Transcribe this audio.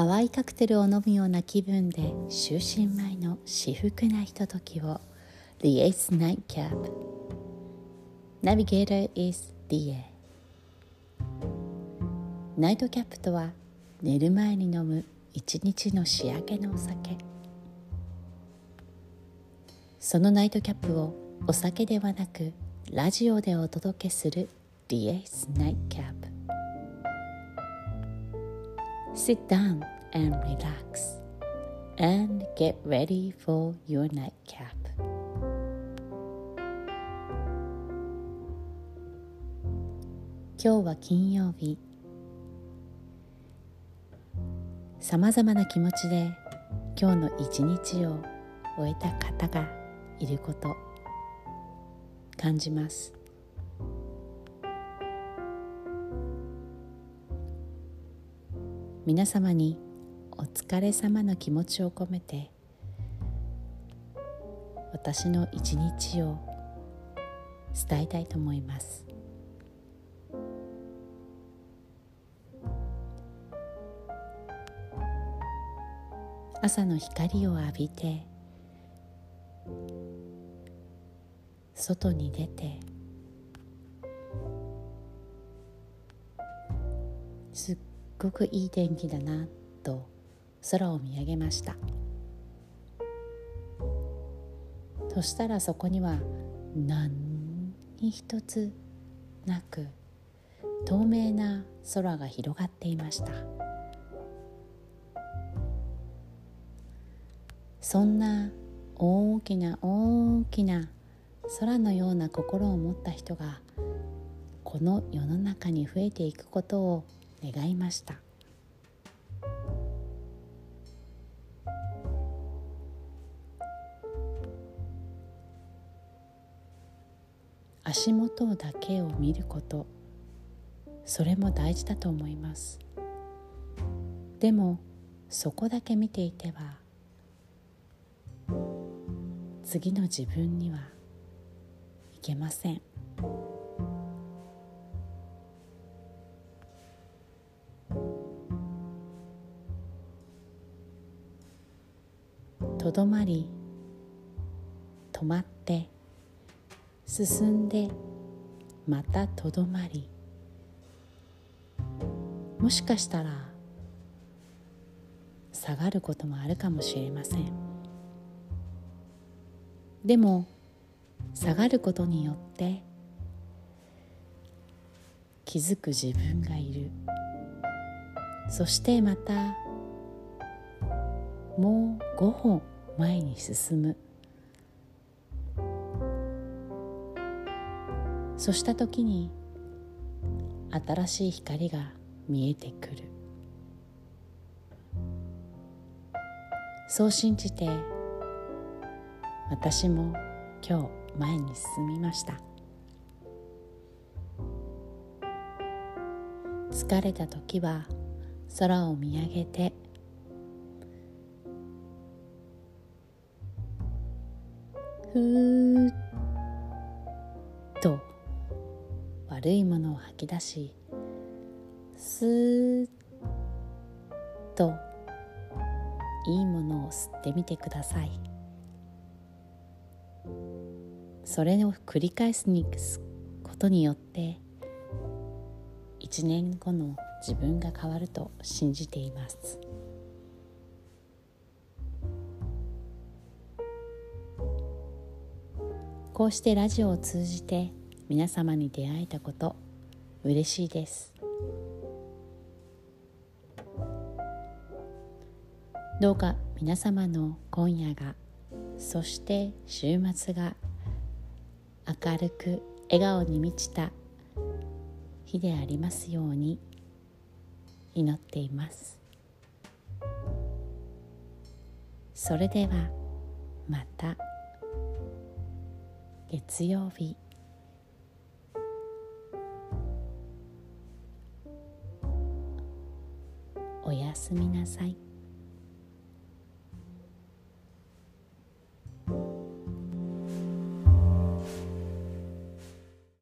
淡いカクテルを飲むような気分で就寝前の至福なひとときを。The Ace Nightcap Navigator is DA ナイトキャップとは寝る前に飲む一日の仕上げのお酒。そのナイトキャップをお酒ではなくラジオでお届けする The Ace Nightcap Sit down and relax and get ready for your nightcap 今日は金曜日さまざまな気持ちで今日の一日を終えた方がいること感じます皆様にお疲れ様の気持ちを込めて私の一日を伝えたいと思います。朝の光を浴びて外に出てすっごくいい天気だなと空を見上げました。そしたらそこには何に一つなく透明な空が広がっていました。そんな大きな大きな空のような心を持った人がこの世の中に増えていくことを願いました。足元だけを見ることそれも大事だと思います。でもそこだけ見ていては次の自分にはいけません。とどまり止まって進んでまたとどまり。もしかしたら下がることもあるかもしれません。でも下がることによって気づく自分がいる。そしてまたもう5歩前に進む。そうした時に新しい光が見えてくる。そう信じて私も今日前に進みました。疲れた時は空を見上げてふーっと悪いものを吐き出しスーッといいものを吸ってみてください。それを繰り返すことによって1年後の自分が変わると信じていますこうしてラジオを通じて皆様に出会えたこと嬉しいです。どうか皆様の今夜がそして週末が明るく笑顔に満ちた日でありますように祈っています。それではまた。月曜日おやすみなさい。